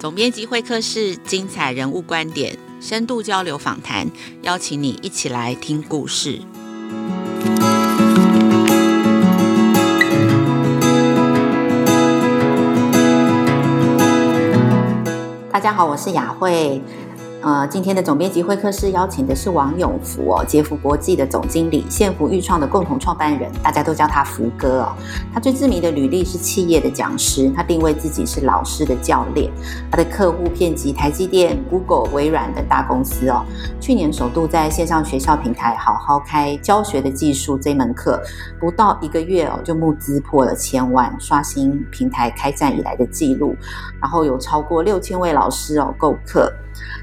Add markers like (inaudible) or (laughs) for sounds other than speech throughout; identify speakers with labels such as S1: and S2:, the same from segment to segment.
S1: 总编辑会客室，精彩人物观点，深度交流访谈，邀请你一起来听故事。大家好，我是雅慧。呃，今天的总编辑会客室邀请的是王永福哦，杰福国际的总经理，现福育创的共同创办人，大家都叫他福哥哦。他最知名的履历是企业的讲师，他定位自己是老师的教练，他的客户遍及台积电、Google、微软等大公司哦。去年首度在线上学校平台好好开教学的技术这门课，不到一个月哦，就募资破了千万，刷新平台开战以来的记录，然后有超过六千位老师哦购课。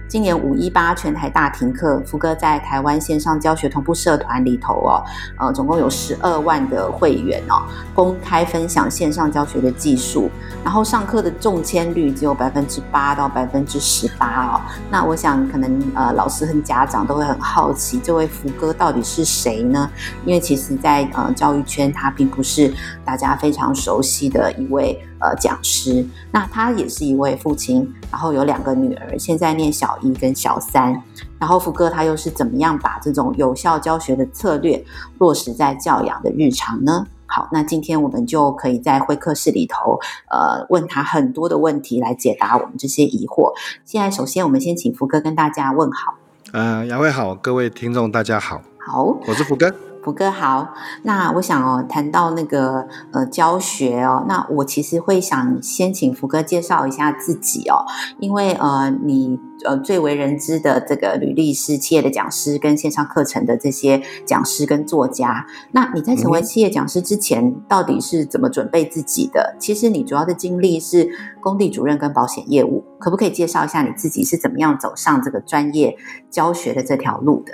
S1: 今年五一八全台大停课，福哥在台湾线上教学同步社团里头哦，呃，总共有十二万的会员哦，公开分享线上教学的技术，然后上课的中签率只有百分之八到百分之十八哦。那我想可能呃老师和家长都会很好奇，这位福哥到底是谁呢？因为其实在呃教育圈，他并不是大家非常熟悉的一位。呃，讲师，那他也是一位父亲，然后有两个女儿，现在念小一跟小三。然后福哥他又是怎么样把这种有效教学的策略落实在教养的日常呢？好，那今天我们就可以在会客室里头，呃，问他很多的问题来解答我们这些疑惑。现在首先我们先请福哥跟大家问好。
S2: 呃，雅慧好，各位听众大家好。
S1: 好，
S2: 我是福哥。
S1: 福哥好，那我想哦，谈到那个呃教学哦，那我其实会想先请福哥介绍一下自己哦，因为呃你呃最为人知的这个履历是企业的讲师跟线上课程的这些讲师跟作家。那你在成为企业讲师之前，到底是怎么准备自己的？其实你主要的经历是工地主任跟保险业务，可不可以介绍一下你自己是怎么样走上这个专业教学的这条路的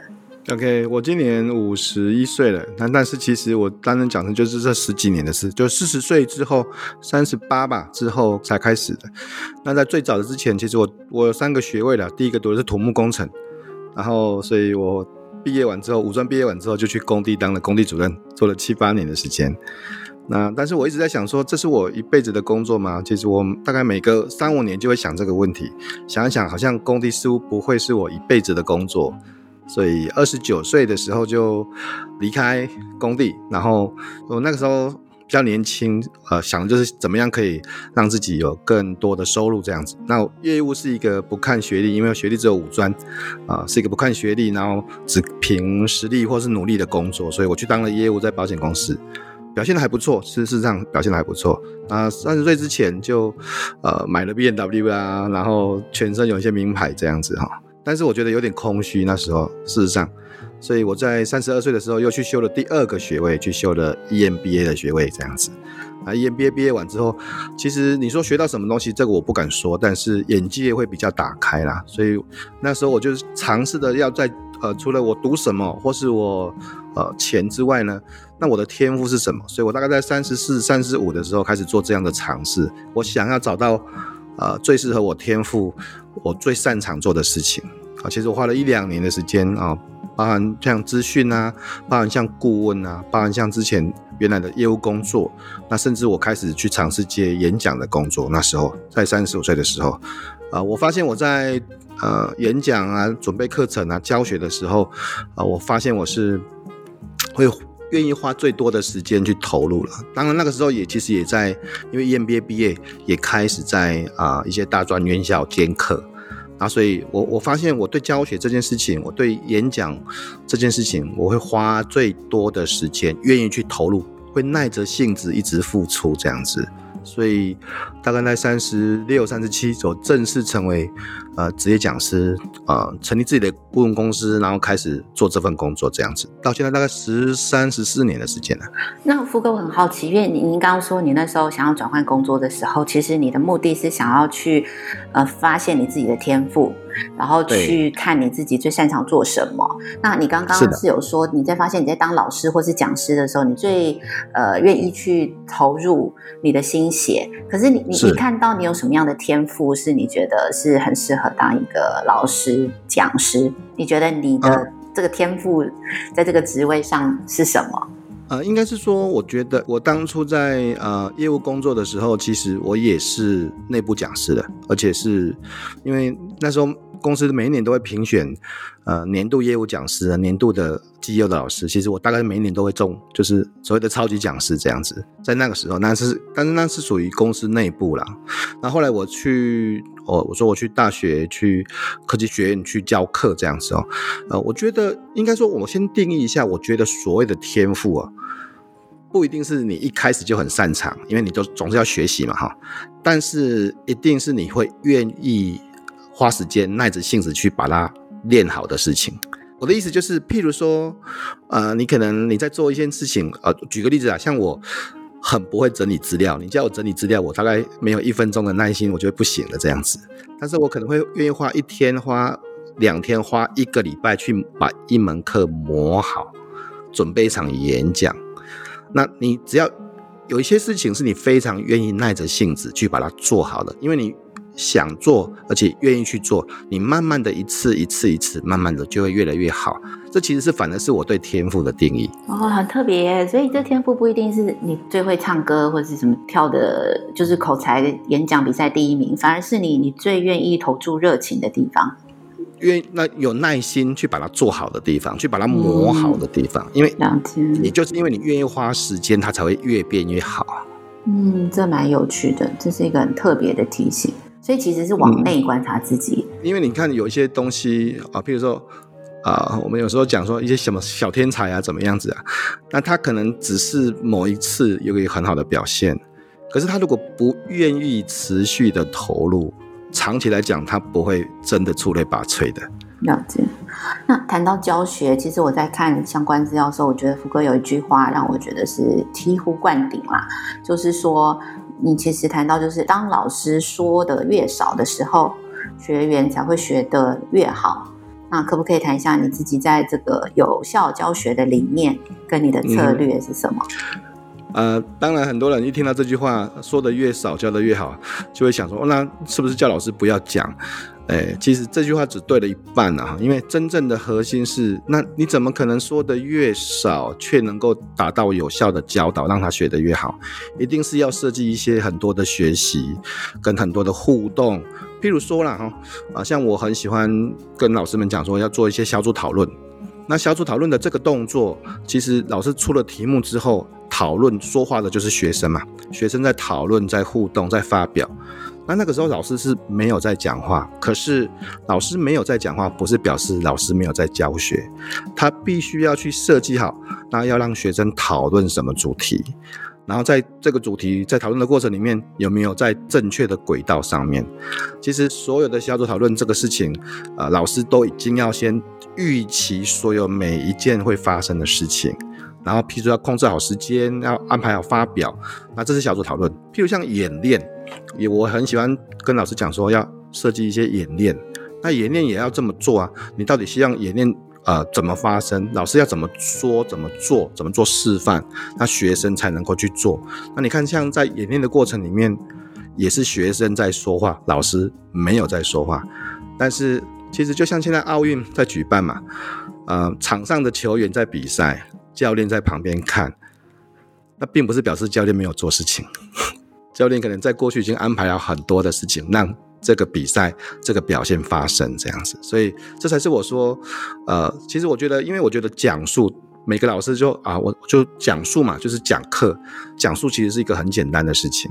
S2: ？OK，我今年五十一岁了，但但是其实我担任讲师就是这十几年的事，就四十岁之后，三十八吧之后才开始的。那在最早的之前，其实我我有三个学位了，第一个读的是土木工程，然后所以我毕业完之后，五专毕业完之后就去工地当了工地主任，做了七八年的时间。那但是我一直在想说，这是我一辈子的工作吗？其实我大概每隔三五年就会想这个问题，想一想，好像工地似乎不会是我一辈子的工作。所以二十九岁的时候就离开工地，然后我那个时候比较年轻，呃，想的就是怎么样可以让自己有更多的收入这样子。那业务是一个不看学历，因为学历只有五专，啊、呃，是一个不看学历，然后只凭实力或是努力的工作。所以我去当了业务，在保险公司，表现的还不错，事实上表现的还不错。啊，三十岁之前就呃买了 BMW 啊，然后全身有一些名牌这样子哈。但是我觉得有点空虚，那时候事实上，所以我在三十二岁的时候又去修了第二个学位，去修了 EMBA 的学位，这样子。啊，EMBA 毕业完之后，其实你说学到什么东西，这个我不敢说，但是眼界会比较打开啦。所以那时候我就尝试的要在呃，除了我读什么或是我呃钱之外呢，那我的天赋是什么？所以我大概在三十四、三十五的时候开始做这样的尝试，我想要找到。呃，最适合我天赋，我最擅长做的事情啊，其实我花了一两年的时间啊，包含像资讯啊，包含像顾问啊，包含像之前原来的业务工作，那甚至我开始去尝试接演讲的工作。那时候在三十五岁的时候，啊，我发现我在呃演讲啊、准备课程啊、教学的时候，啊，我发现我是会。愿意花最多的时间去投入了。当然，那个时候也其实也在，因为 EMBA 毕业，也开始在啊、一些大专院校兼课。啊，所以我我发现我对教学这件事情，我对演讲这件事情，我会花最多的时间，愿意去投入，会耐着性子一直付出这样子。所以大概在三十六、三十七左正式成为呃职业讲师，呃，成立自己的顾问公司，然后开始做这份工作，这样子到现在大概十三、十四年的时间了。
S1: 那福哥，我很好奇，因为您您刚刚说你那时候想要转换工作的时候，其实你的目的是想要去呃发现你自己的天赋。然后去看你自己最擅长做什么。那你刚刚是有说你在发现你在当老师或是讲师的时候，你最呃愿意去投入你的心血。可是你你你看到你有什么样的天赋，是你觉得是很适合当一个老师讲师？你觉得你的这个天赋在这个职位上是什么？
S2: 呃，应该是说，我觉得我当初在呃业务工作的时候，其实我也是内部讲师的，而且是因为那时候公司每一年都会评选呃年度业务讲师、年度的绩优的老师。其实我大概每一年都会中，就是所谓的超级讲师这样子。在那个时候，那是但是那是属于公司内部啦。那后来我去，哦，我说我去大学去科技学院去教课这样子哦。呃，我觉得应该说，我先定义一下，我觉得所谓的天赋啊。不一定是你一开始就很擅长，因为你都总是要学习嘛，哈。但是一定是你会愿意花时间、耐着性子去把它练好的事情。我的意思就是，譬如说，呃，你可能你在做一件事情，呃，举个例子啊，像我很不会整理资料，你叫我整理资料，我大概没有一分钟的耐心，我就会不行了这样子。但是我可能会愿意花一天、花两天、花一个礼拜去把一门课磨好，准备一场演讲。那你只要有一些事情是你非常愿意耐着性子去把它做好的，因为你想做，而且愿意去做，你慢慢的一次一次一次，慢慢的就会越来越好。这其实是反而是我对天赋的定义
S1: 哦，很特别。所以这天赋不一定是你最会唱歌或者是什么跳的，就是口才演讲比赛第一名，反而是你你最愿意投注热情的地方。
S2: 愿那有耐心去把它做好的地方，去把它磨好的地方，嗯、因为你就是因为你愿意花时间，它才会越变越好。
S1: 嗯，这蛮有趣的，这是一个很特别的提醒。所以其实是往内观察自己。
S2: 嗯、因为你看有一些东西啊，譬如说啊，我们有时候讲说一些什么小天才啊，怎么样子啊，那他可能只是某一次有一个很好的表现，可是他如果不愿意持续的投入。长期来讲，他不会真的出类拔萃的。
S1: 了解。那谈到教学，其实我在看相关资料的时候，我觉得福哥有一句话让我觉得是醍醐灌顶啦，就是说，你其实谈到就是当老师说的越少的时候，学员才会学得越好。那可不可以谈一下你自己在这个有效教学的理念跟你的策略是什么？嗯
S2: 呃，当然，很多人一听到这句话，说的越少，教的越好，就会想说，那是不是叫老师不要讲？哎，其实这句话只对了一半啊，因为真正的核心是，那你怎么可能说的越少，却能够达到有效的教导，让他学得越好？一定是要设计一些很多的学习，跟很多的互动。譬如说啦，哈，啊，像我很喜欢跟老师们讲说，要做一些小组讨论。那小组讨论的这个动作，其实老师出了题目之后，讨论说话的就是学生嘛。学生在讨论，在互动，在发表。那那个时候老师是没有在讲话。可是老师没有在讲话，不是表示老师没有在教学。他必须要去设计好，那要让学生讨论什么主题，然后在这个主题在讨论的过程里面，有没有在正确的轨道上面。其实所有的小组讨论这个事情，呃，老师都已经要先。预期所有每一件会发生的事情，然后譬如要控制好时间，要安排好发表，那这是小组讨论。譬如像演练，也我很喜欢跟老师讲说要设计一些演练，那演练也要这么做啊。你到底希望演练呃怎么发生？老师要怎么说、怎么做、怎么做示范，那学生才能够去做。那你看，像在演练的过程里面，也是学生在说话，老师没有在说话，但是。其实就像现在奥运在举办嘛，呃，场上的球员在比赛，教练在旁边看，那并不是表示教练没有做事情，教练可能在过去已经安排了很多的事情，让这个比赛这个表现发生这样子，所以这才是我说，呃，其实我觉得，因为我觉得讲述每个老师就啊，我就讲述嘛，就是讲课，讲述其实是一个很简单的事情。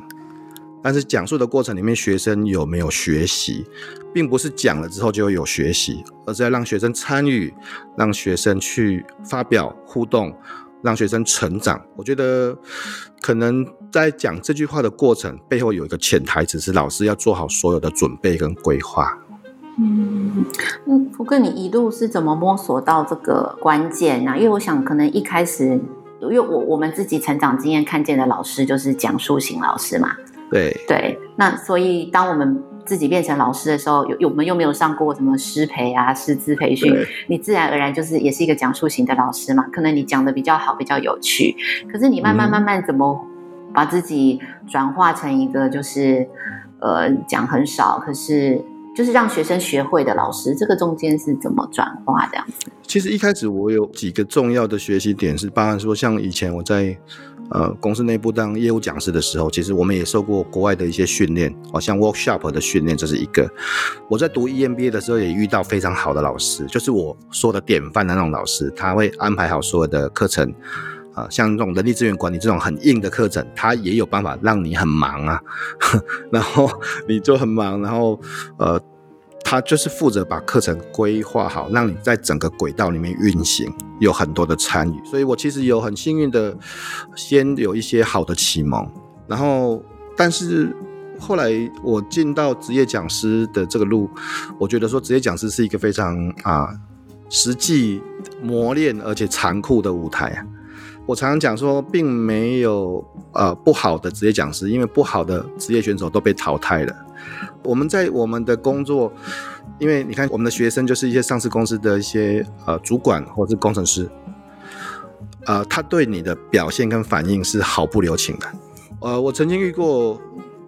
S2: 但是讲述的过程里面，学生有没有学习，并不是讲了之后就会有学习，而是要让学生参与，让学生去发表互动，让学生成长。我觉得可能在讲这句话的过程背后有一个潜台词，是老师要做好所有的准备跟规划。
S1: 嗯嗯，福哥，你一路是怎么摸索到这个关键呢？因为我想，可能一开始，因为我我们自己成长经验看见的老师就是讲述型老师嘛。
S2: 对
S1: 对，那所以当我们自己变成老师的时候，有有我们又没有上过什么师培啊、师资培训，你自然而然就是也是一个讲述型的老师嘛。可能你讲的比较好，比较有趣，可是你慢慢慢慢怎么把自己转化成一个就是呃讲很少，可是就是让学生学会的老师，这个中间是怎么转化这样子？
S2: 其实一开始我有几个重要的学习点是，包含说像以前我在呃公司内部当业务讲师的时候，其实我们也受过国外的一些训练，好像 workshop 的训练，这是一个。我在读 EMBA 的时候也遇到非常好的老师，就是我说的典范的那种老师，他会安排好所有的课程。啊，像这种人力资源管理这种很硬的课程，它也有办法让你很忙啊，(laughs) 然后你就很忙，然后呃，他就是负责把课程规划好，让你在整个轨道里面运行，有很多的参与。所以我其实有很幸运的，先有一些好的启蒙，然后但是后来我进到职业讲师的这个路，我觉得说职业讲师是一个非常啊实际磨练而且残酷的舞台啊。我常常讲说，并没有呃不好的职业讲师，因为不好的职业选手都被淘汰了。我们在我们的工作，因为你看我们的学生就是一些上市公司的一些呃主管或是工程师，呃，他对你的表现跟反应是毫不留情的。呃，我曾经遇过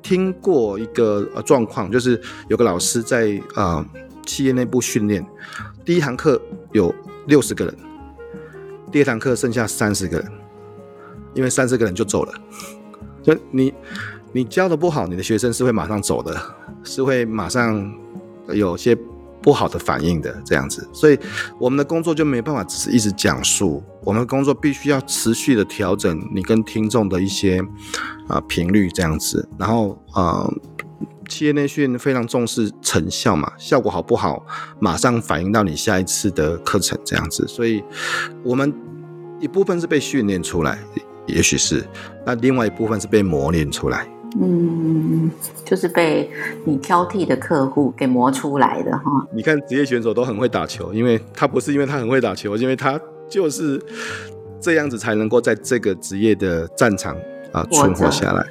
S2: 听过一个呃状况，就是有个老师在呃企业内部训练，第一堂课有六十个人。第二堂课剩下三十个人，因为三十个人就走了。就你你教的不好，你的学生是会马上走的，(laughs) 是会马上有些不好的反应的这样子。所以我们的工作就没办法只是一直讲述，我们的工作必须要持续的调整你跟听众的一些啊频率这样子。然后啊、企业内训非常重视成效嘛，效果好不好，马上反映到你下一次的课程这样子。所以我们。一部分是被训练出来，也许是，那另外一部分是被磨练出来。
S1: 嗯，就是被你挑剔的客户给磨出来的哈。
S2: 你看职业选手都很会打球，因为他不是因为他很会打球，因为他就是这样子才能够在这个职业的战场啊存活下来。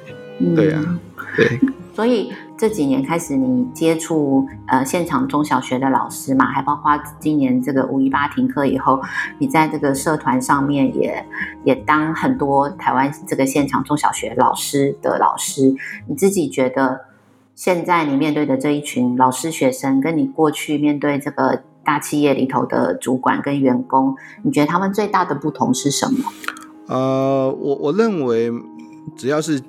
S2: 对呀、啊，对。
S1: 所以这几年开始，你接触呃现场中小学的老师嘛，还包括今年这个五一八停课以后，你在这个社团上面也也当很多台湾这个现场中小学老师的老师。你自己觉得，现在你面对的这一群老师学生，跟你过去面对这个大企业里头的主管跟员工，你觉得他们最大的不同是什么？
S2: 呃，我我认为只要是。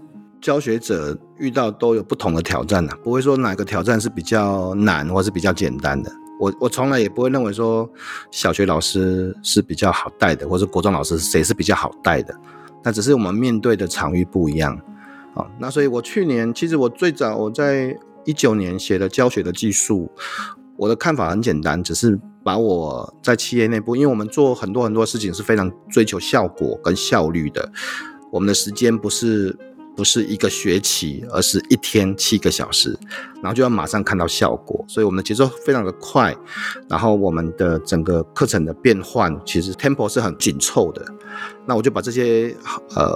S2: 教学者遇到都有不同的挑战啊，不会说哪个挑战是比较难或是比较简单的。我我从来也不会认为说小学老师是比较好带的，或是国中老师谁是比较好带的。那只是我们面对的场域不一样啊。那所以我去年其实我最早我在一九年写的教学的技术，我的看法很简单，只是把我在企业内部，因为我们做很多很多事情是非常追求效果跟效率的，我们的时间不是。不是一个学期，而是一天七个小时，然后就要马上看到效果，所以我们的节奏非常的快，然后我们的整个课程的变换其实 tempo 是很紧凑的。那我就把这些呃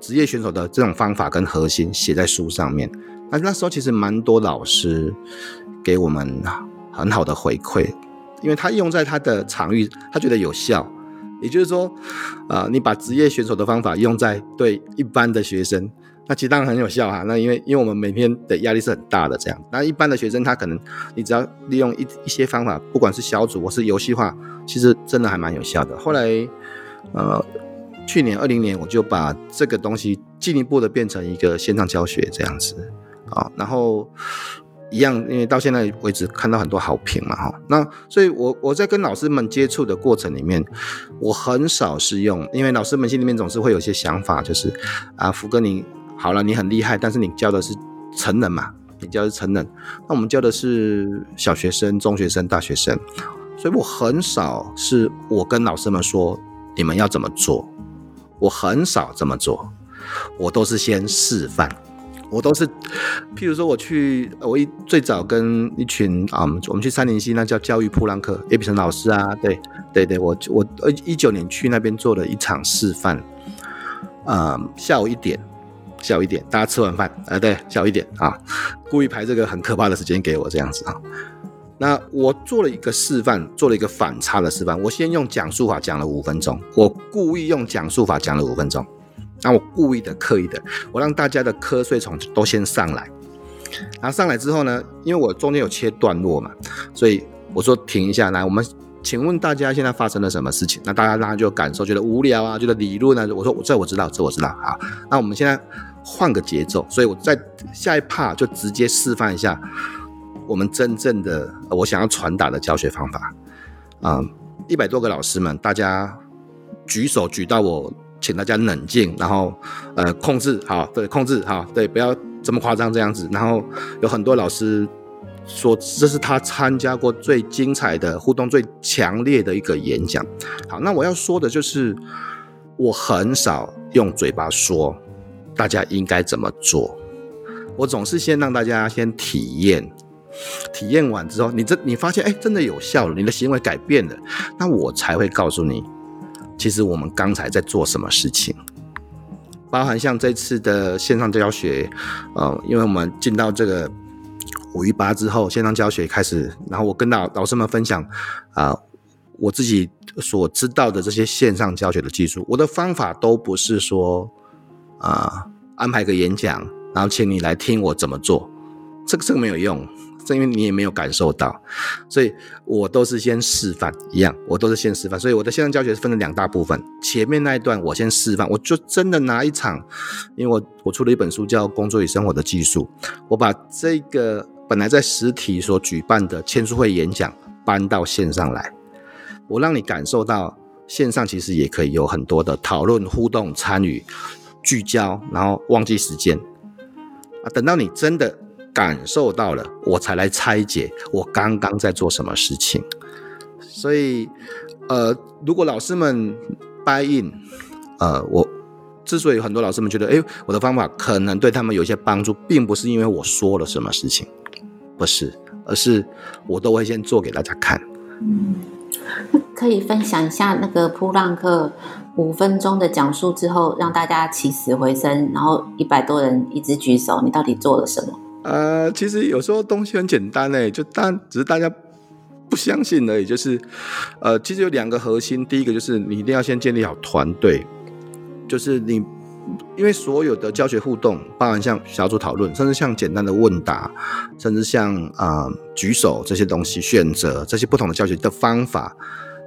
S2: 职业选手的这种方法跟核心写在书上面。那那时候其实蛮多老师给我们很好的回馈，因为他用在他的场域，他觉得有效。也就是说，啊、你把职业选手的方法用在对一般的学生。那其实当然很有效哈，那因为因为我们每天的压力是很大的这样，那一般的学生他可能你只要利用一一些方法，不管是小组或是游戏化，其实真的还蛮有效的。后来，呃，去年二零年我就把这个东西进一步的变成一个线上教学这样子啊，然后一样，因为到现在为止看到很多好评嘛哈，那所以我我在跟老师们接触的过程里面，我很少是用，因为老师们心里面总是会有些想法，就是啊，福哥你。好了，你很厉害，但是你教的是成人嘛？你教的是成人，那我们教的是小学生、中学生、大学生，所以我很少是我跟老师们说你们要怎么做，我很少这么做，我都是先示范，我都是，譬如说我去，我一最早跟一群啊、我们去三零七，那叫教育噗浪客，叶秉成老师啊，对对对，我我呃一九年去那边做了一场示范，啊、下午一点。小一点，大家吃完饭，呃，对，小一点啊，故意排这个很可怕的时间给我这样子啊。那我做了一个示范，做了一个反差的示范。我先用讲述法讲了五分钟，我故意用讲述法讲了五分钟。那我故意的、刻意的，我让大家的瞌睡虫都先上来，然后上来之后呢，因为我中间有切段落嘛，所以我说停一下来，我们请问大家现在发生了什么事情？那大家当然就感受觉得无聊啊，觉得理论啊。我说这我知道，这我知道。好，那我们现在换个节奏，所以我在下一 part 就直接示范一下我们真正的我想要传达的教学方法。啊、嗯，一百多个老师们，大家举手举到我，请大家冷静，然后呃控制好，对，控制好，对，不要这么夸张这样子。然后有很多老师说，这是他参加过最精彩的互动、最强烈的一个演讲。好，那我要说的就是，我很少用嘴巴说，大家应该怎么做。我总是先让大家先体验。体验完之后，你这你发现哎，真的有效了，你的行为改变了，那我才会告诉你，其实我们刚才在做什么事情，包含像这次的线上教学，呃，因为我们进到这个五一八之后，线上教学开始，然后我跟老老师们分享啊、我自己所知道的这些线上教学的技术，我的方法都不是说啊、安排个演讲，然后请你来听我怎么做，这个这个没有用。是因为你也没有感受到，所以我都是先示范一样，我都是先示范。所以我的线上教学是分了两大部分，前面那一段我先示范，我就真的拿一场，因为我我出了一本书叫《工作与生活的技术》，我把这个本来在实体所举办的签书会演讲搬到线上来，我让你感受到线上其实也可以有很多的讨论、互动、参与、聚焦，然后忘记时间啊，等到你真的。感受到了，我才来拆解我刚刚在做什么事情。所以，呃，如果老师们 buy in，呃，我之所以很多老师们觉得，哎，我的方法可能对他们有一些帮助，并不是因为我说了什么事情，不是，而是我都会先做给大家看。
S1: 嗯，可以分享一下那个噗浪客五分钟的讲述之后，让大家起死回生，然后一百多人一直举手，你到底做了什么？
S2: 呃，其实有时候东西很简单诶，就当只是大家不相信而已。就是，呃，其实有两个核心，第一个就是你一定要先建立好团队，就是你因为所有的教学互动，包含像小组讨论，甚至像简单的问答，甚至像啊、举手这些东西，选择这些不同的教学的方法，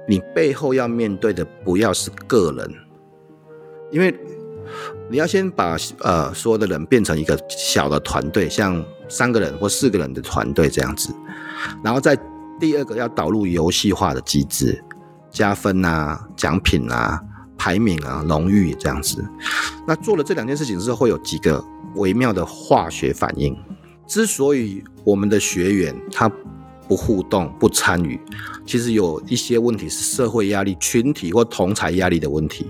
S2: 你背后要面对的不要是个人，因为。你要先把呃所有的人变成一个小的团队，像三个人或四个人的团队这样子，然后再第二个要导入游戏化的机制，加分啊、奖品啊、排名啊、荣誉这样子。那做了这两件事情之后，会有几个微妙的化学反应。之所以我们的学员他不互动、不参与，其实有一些问题是社会压力、群体或同侪压力的问题。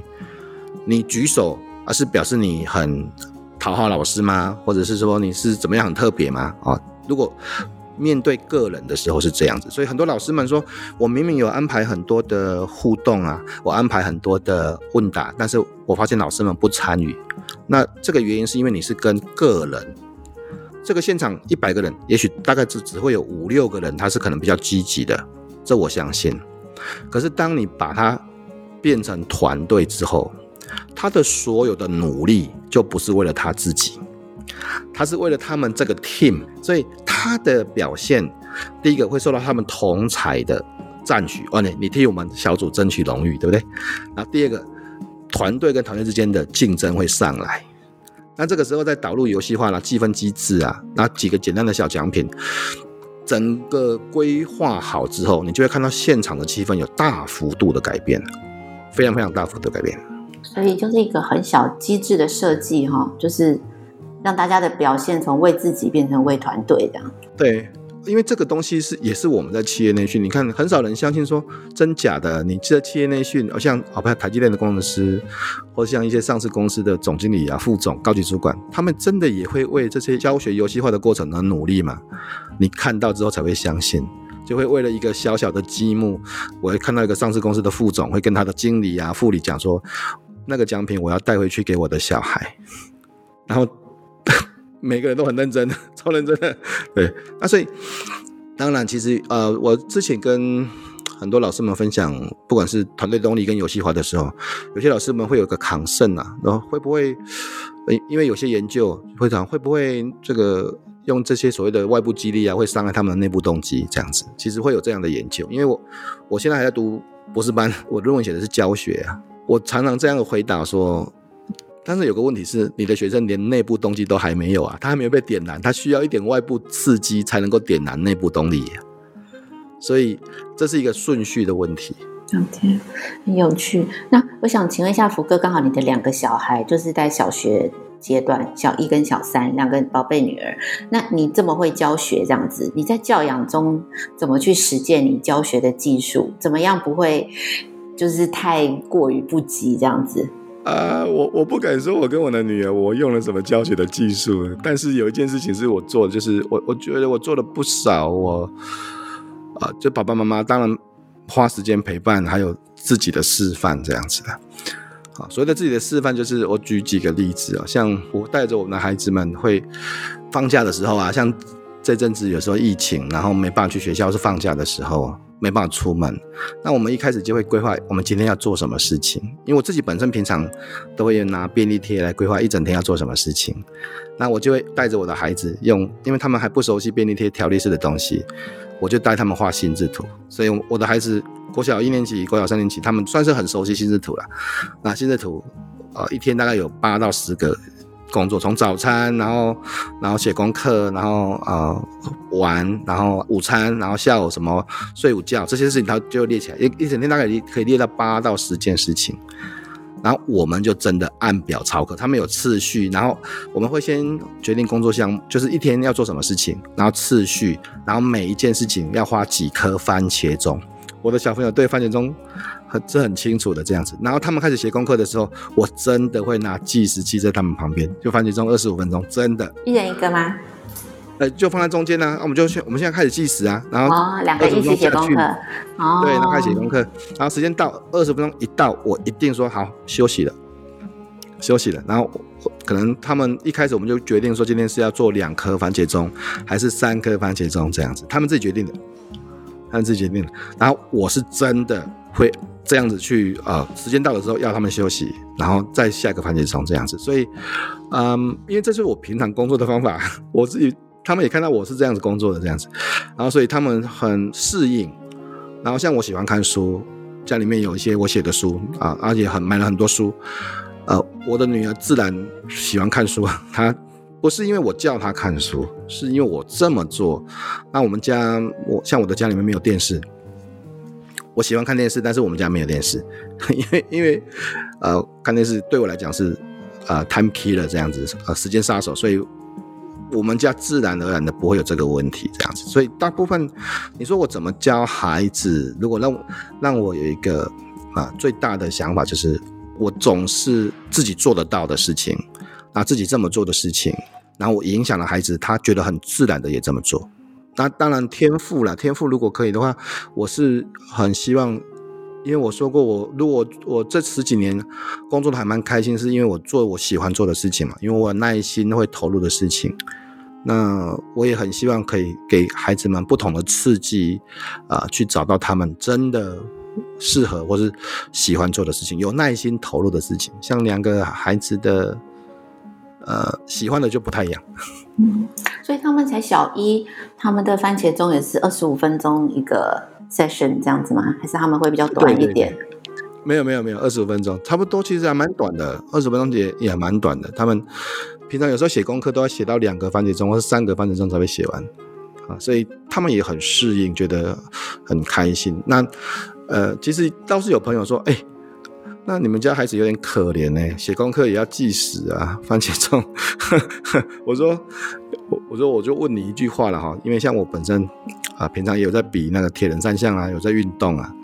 S2: 你举手。而是表示你很讨好老师吗？或者是说你是怎么样很特别吗？啊、如果面对个人的时候是这样子，所以很多老师们说，我明明有安排很多的互动啊，我安排很多的问答，但是我发现老师们不参与。那这个原因是因为你是跟个人，这个现场一百个人，也许大概只只会有五六个人，他是可能比较积极的，这我相信。可是当你把它变成团队之后，他的所有的努力就不是为了他自己，他是为了他们这个 team，所以他的表现，第一个会受到他们同侪的赞许，哦，你你替我们小组争取荣誉，对不对？然后第二个，团队跟团队之间的竞争会上来，那这个时候再导入游戏化啦、积分机制啊，那几个简单的小奖品，整个规划好之后，你就会看到现场的气氛有大幅度的改变，非常非常大幅度的改变。
S1: 所以就是一个很小机制的设计，哈，就是让大家的表现从为自己变成为团队这样。
S2: 对，因为这个东西是也是我们在企业内训，你看很少人相信说真假的。你记得企业内训，像好像台积电的工程师，或者像一些上市公司的总经理啊、副总、高级主管，他们真的也会为这些教学游戏化的过程而努力吗？你看到之后才会相信，就会为了一个小小的积木，我会看到一个上市公司的副总会跟他的经理啊、副理讲说。那个奖品我要带回去给我的小孩，(laughs) 然后每个人都很认真，(laughs) 超认真的。(laughs) 对，那所以当然，其实呃，我之前跟很多老师们分享，不管是团队动力跟游戏化的时候，有些老师们会有个抗胜啊，然后会不会因为有些研究会讲会不会这个用这些所谓的外部激励啊，会伤害他们的内部动机这样子。其实会有这样的研究，因为我我现在还在读博士班，我论文写的是教学啊，我常常这样的回答说，但是有个问题是，你的学生连内部动机都还没有啊，他还没有被点燃，他需要一点外部刺激才能够点燃内部动力，所以这是一个顺序的问题。
S1: OK，很有趣。那我想请问一下福哥，刚好你的两个小孩就是在小学阶段，小一跟小三，两个宝贝女儿。那你这么会教学，这样子，你在教养中怎么去实践你教学的技术？怎么样不会就是太过于不及这样子？
S2: 啊、我我不敢说我跟我的女儿我用了什么教学的技术，但是有一件事情是我做的，就是我我觉得我做了不少。我啊、就爸爸妈妈当然。花时间陪伴，还有自己的示范这样子的。好，所谓的自己的示范，就是我举几个例子啊，像我带着我们的孩子们会放假的时候啊，像这阵子有时候疫情，然后没办法去学校，是放假的时候没办法出门，那我们一开始就会规划我们今天要做什么事情，因为我自己本身平常都会拿便利贴来规划一整天要做什么事情，那我就会带着我的孩子用，因为他们还不熟悉便利贴条列式的东西。我就带他们画心智图，所以我的孩子国小一年级、国小三年级，他们算是很熟悉心智图了。那心智图，呃，一天大概有八到十个工作，从早餐，然后然后写功课，然后呃玩，然后午餐，然后下午什么睡午觉，这些事情他就列起来，一一整天大概可以列到八到十件事情。然后我们就真的按表操课，他们有次序，然后我们会先决定工作项目，就是一天要做什么事情，然后次序，然后每一件事情要花几颗番茄钟。我的小朋友对番茄钟很这很清楚的这样子。然后他们开始写功课的时候，我真的会拿计时器在他们旁边，就番茄钟二十五分钟，真的。
S1: 一人一个吗？
S2: 呃，就放在中间呢、啊，我们就去我们现在开始计时啊，然后
S1: 哦，两个一起写功课，哦，
S2: 对，然后开始写功课，然后时间到二十分钟一到，我一定说好休息了，休息了，然后可能他们一开始我们就决定说今天是要做两颗番茄钟，还是三颗番茄钟这样子，他们自己决定的，他们自己决定的，然后我是真的会这样子去，呃，时间到的时候要他们休息，然后再下一个番茄钟这样子，所以，嗯，因为这是我平常工作的方法，(laughs) 我自己。他们也看到我是这样子工作的这样子，然后所以他们很适应。然后像我喜欢看书，家里面有一些我写的书啊，而且很买了很多书。呃，我的女儿自然喜欢看书，她不是因为我叫她看书，是因为我这么做。那我们家我像我的家里面没有电视，我喜欢看电视，但是我们家没有电视，(laughs) 因为因为呃看电视对我来讲是呃 time killer 这样子，呃时间杀手，所以。我们家自然而然的不会有这个问题，这样子，所以大部分你说我怎么教孩子？如果让让我有一个啊最大的想法，就是我总是自己做得到的事情，啊自己这么做的事情，然后我影响了孩子，他觉得很自然的也这么做。那当然天赋啦，天赋如果可以的话，我是很希望，因为我说过我如果我，这十几年工作的还蛮开心，是因为我做我喜欢做的事情嘛，因为我有耐心会投入的事情。那我也很希望可以给孩子们不同的刺激，啊、去找到他们真的适合或是喜欢做的事情，有耐心投入的事情。像两个孩子的，呃，喜欢的就不太一样。
S1: 嗯，所以他们才小一，他们的番茄钟也是二十五分钟一个 session 这样子吗？还是他们会比较短一点？对对对，
S2: 没有没有没有，二十五分钟差不多，其实还蛮短的，二十分钟也也蛮短的。他们。平常有时候写功课都要写到两个番茄钟或是三个番茄钟才会写完，啊，所以他们也很适应，觉得很开心。那呃，其实倒是有朋友说，哎、欸，那你们家孩子有点可怜呢，写功课也要计时啊，(laughs) 番茄钟。(laughs) 我说，我我说我就问你一句话了哈，因为像我本身啊，平常也有在比那个铁人三项啊，有在运动啊。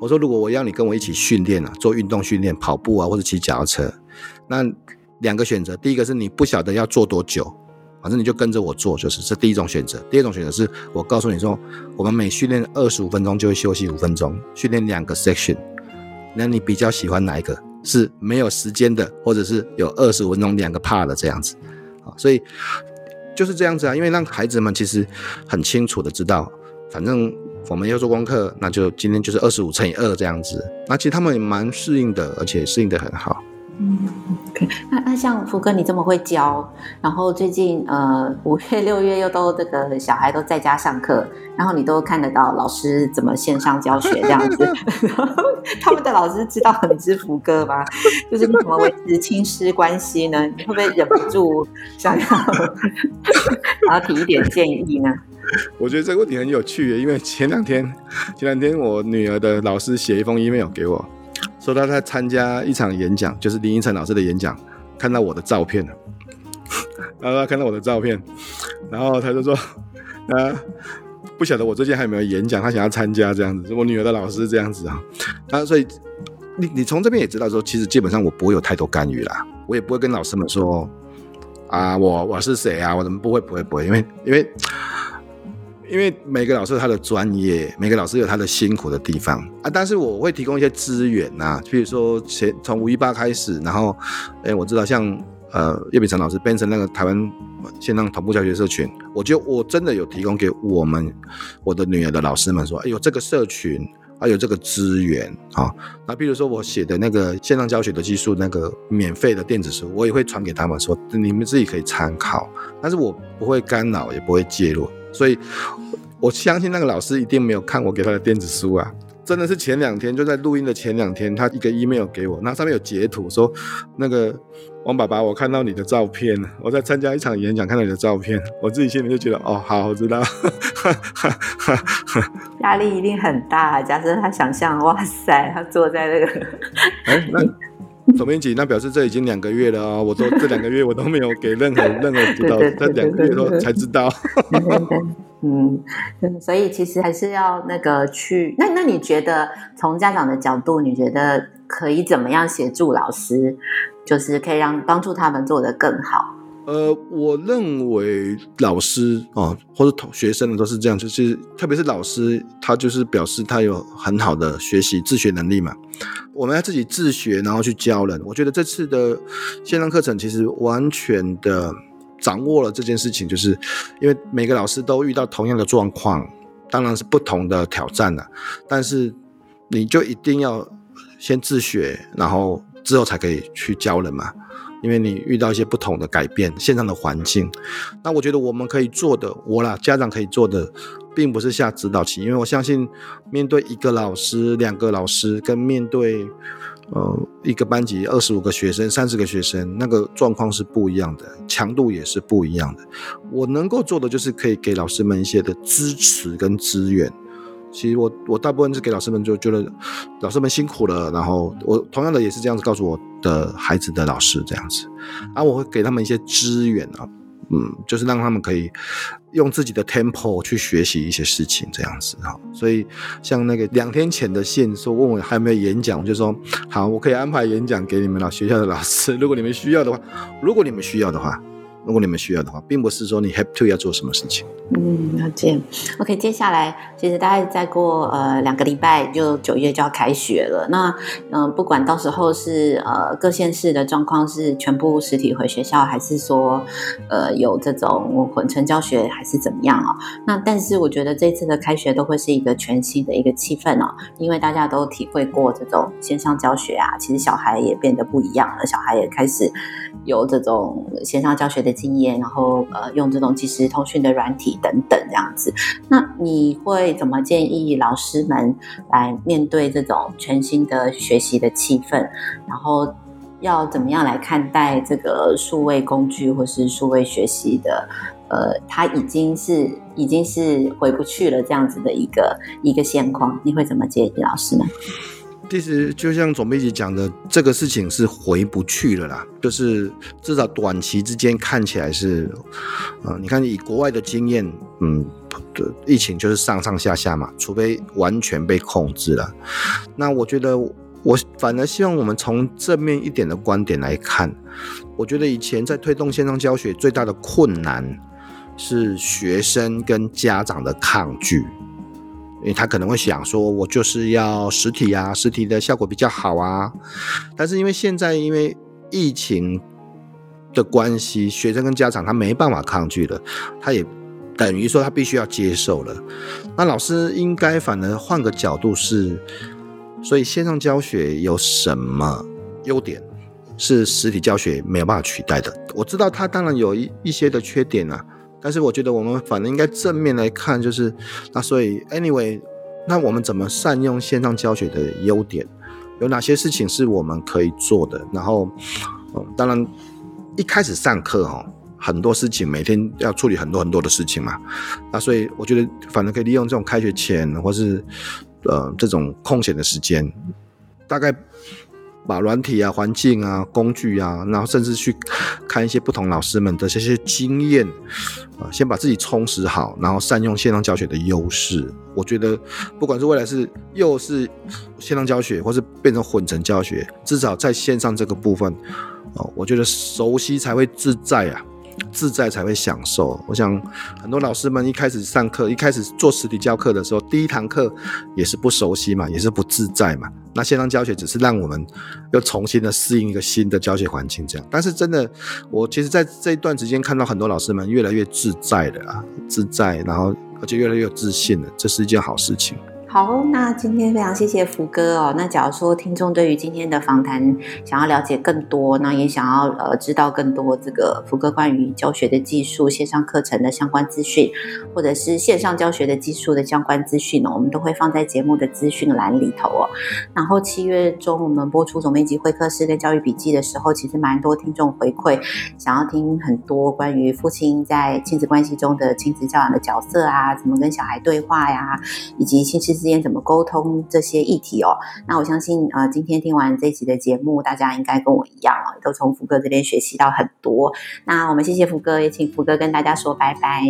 S2: 我说，如果我要你跟我一起训练啊，做运动训练，跑步啊，或者骑脚踏车，那。两个选择，第一个是你不晓得要做多久，反正你就跟着我做，就是这第一种选择。第二种选择是我告诉你说，我们每训练二十五分钟就会休息五分钟，训练两个 section，那你比较喜欢哪一个？是没有时间的，或者是有二十分钟两个 part 的这样子啊？所以就是这样子啊，因为让孩子们其实很清楚的知道，反正我们要做功课，那就今天就是二十五乘以二这样子。那其实他们也蛮适应的，而且适应的很好。嗯，OK。
S1: 那那像福哥你这么会教，然后最近呃五月六月又都这个小孩都在家上课，然后你都看得到老师怎么线上教学这样子，他们的老师知道你是福哥吗？(laughs) 就是你怎么维持亲师关系呢？你会不会忍不住想要然后提一点建议呢？(laughs)
S2: 我觉得这个问题很有趣，因为前两天前两天我女儿的老师写一封 email 给我。说他在参加一场演讲，就是林依晨老师的演讲，看到我的照片了，(laughs) 然后他看到我的照片，然后他就说，啊，不晓得我最近还有没有演讲，他想要参加这样子，我女儿的老师这样子啊，啊，所以你你从这边也知道说，其实基本上我不会有太多干预啦，我也不会跟老师们说，啊，我我是谁啊，我怎么不会不会不会，因为因为。因为每个老师他的专业，每个老师有他的辛苦的地方啊。但是我会提供一些资源呐、啊，比如说前从五一八开始，然后，哎，我知道像呃叶秉成老师变成那个台湾线上同步教学社群，我就我真的有提供给我们我的女儿的老师们说，哎呦这个社群还有这个资源啊。那比如说我写的那个线上教学的技术那个免费的电子书，我也会传给他们说，你们自己可以参考，但是我不会干扰，也不会介入。所以，我相信那个老师一定没有看我给他的电子书啊！真的是前两天，就在录音的前两天，他一个 email 给我，那上面有截图说，那个王爸爸，我看到你的照片，我在参加一场演讲，看到你的照片，我自己心里就觉得，哦，好，我知道，(laughs)
S1: 压力一定很大。假设他想象，哇塞，他坐在那个，
S2: 哎，那。(laughs) (laughs) 总编辑，那表示这已经两个月了啊、哦！我都这两个月我都没有给任何 (laughs) 任何指导，这两个月都才知道。(laughs)
S1: 嗯，所以其实还是要那个去。那那你觉得从家长的角度，你觉得可以怎么样协助老师，就是可以让帮助他们做得更好？
S2: 呃，我认为老师哦，或者同学生都是这样，就是特别是老师，他就是表示他有很好的学习自学能力嘛。我们要自己自学，然后去教人。我觉得这次的线上课程其实完全的掌握了这件事情，就是因为每个老师都遇到同样的状况，当然是不同的挑战了。但是你就一定要先自学，然后之后才可以去教人嘛。因为你遇到一些不同的改变，线上的环境，那我觉得我们可以做的，我啦，家长可以做的，并不是下指导棋，因为我相信，面对一个老师、两个老师，跟面对，呃，一个班级二十五个学生、三十个学生，那个状况是不一样的，强度也是不一样的。我能够做的就是可以给老师们一些的支持跟资源。其实我我大部分是给老师们就觉得老师们辛苦了，然后我同样的也是这样子告诉我的孩子的老师这样子，啊，我会给他们一些资源啊，嗯，就是让他们可以用自己的 tempo 去学习一些事情这样子哈。所以像那个两天前的线说问我还有没有演讲，我就说好，我可以安排演讲给你们了学校的老师，如果你们需要的话，如果你们需要的话。如果你们需要的话，并不是说你 have to 要做什么事情。
S1: 嗯，了解。OK，接下来其实大概再过呃两个礼拜，就九月就要开学了。那嗯、不管到时候是呃各县市的状况是全部实体回学校，还是说呃有这种混成教学，还是怎么样哦？那但是我觉得这次的开学都会是一个全新的一个气氛哦，因为大家都体会过这种线上教学啊，其实小孩也变得不一样了，小孩也开始有这种线上教学的。经验，然后呃，用这种即时通讯的软体等等这样子，那你会怎么建议老师们来面对这种全新的学习的气氛？然后要怎么样来看待这个数位工具或是数位学习的？呃，它已经是已经是回不去了这样子的一个一个现况，你会怎么建议老师们？
S2: 其实就像总编辑讲的，这个事情是回不去了啦。就是至少短期之间看起来是，呃，你看以国外的经验，嗯，疫情就是上上下下嘛，除非完全被控制了。那我觉得，我反而希望我们从正面一点的观点来看，我觉得以前在推动线上教学最大的困难是学生跟家长的抗拒。因为他可能会想说，我就是要实体啊，实体的效果比较好啊。但是因为现在因为疫情的关系，学生跟家长他没办法抗拒了，他也等于说他必须要接受了。那老师应该反而换个角度是，所以线上教学有什么优点？是实体教学没有办法取代的。我知道它当然有一一些的缺点啊，但是我觉得我们反正应该正面来看，就是那所以 anyway，那我们怎么善用线上教学的优点？有哪些事情是我们可以做的？然后，嗯，当然一开始上课哈，很多事情每天要处理很多很多的事情嘛，那所以我觉得反正可以利用这种开学前或是呃这种空闲的时间，大概。把软体啊、环境啊、工具啊，然后甚至去看一些不同老师们的这些经验，啊，先把自己充实好，然后善用线上教学的优势。我觉得，不管是未来是又是线上教学，或是变成混成教学，至少在线上这个部分，哦，我觉得熟悉才会自在啊。自在才会享受。我想很多老师们一开始上课，一开始做实体教课的时候，第一堂课也是不熟悉嘛，也是不自在嘛。那线上教学只是让我们又重新的适应一个新的教学环境，这样。但是真的，我其实在这一段时间看到很多老师们越来越自在的啊，自在，然后而且越来越有自信了，这是一件好事情。
S1: 好，那今天非常谢谢福哥哦。那假如说听众对于今天的访谈想要了解更多，那也想要呃知道更多这个福哥关于教学的技术、线上课程的相关资讯，或者是线上教学的技术的相关资讯呢，我们都会放在节目的资讯栏里头哦。然后七月中我们播出总编辑会客室跟教育笔记的时候，其实蛮多听众回馈，想要听很多关于父亲在亲子关系中的亲子教养的角色啊，怎么跟小孩对话呀，以及亲子。之间怎么沟通这些议题哦？那我相信，呃，今天听完这一集的节目，大家应该跟我一样哦，都从福哥这边学习到很多。那我们谢谢福哥，也请福哥跟大家说拜拜。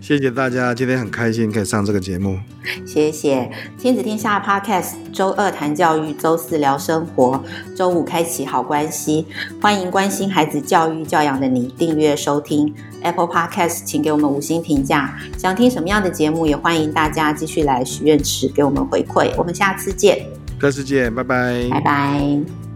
S2: 谢谢大家，今天很开心可以上这个节目。
S1: 谢谢亲子天下 Podcast，周二谈教育，周四聊生活，周五开启好关系。欢迎关心孩子教育教养的你订阅收听 Apple Podcast，请给我们五星评价。想听什么样的节目，也欢迎大家继续来许愿池。给我们回馈，我们下次见。
S2: 下次见，拜拜，
S1: 拜拜。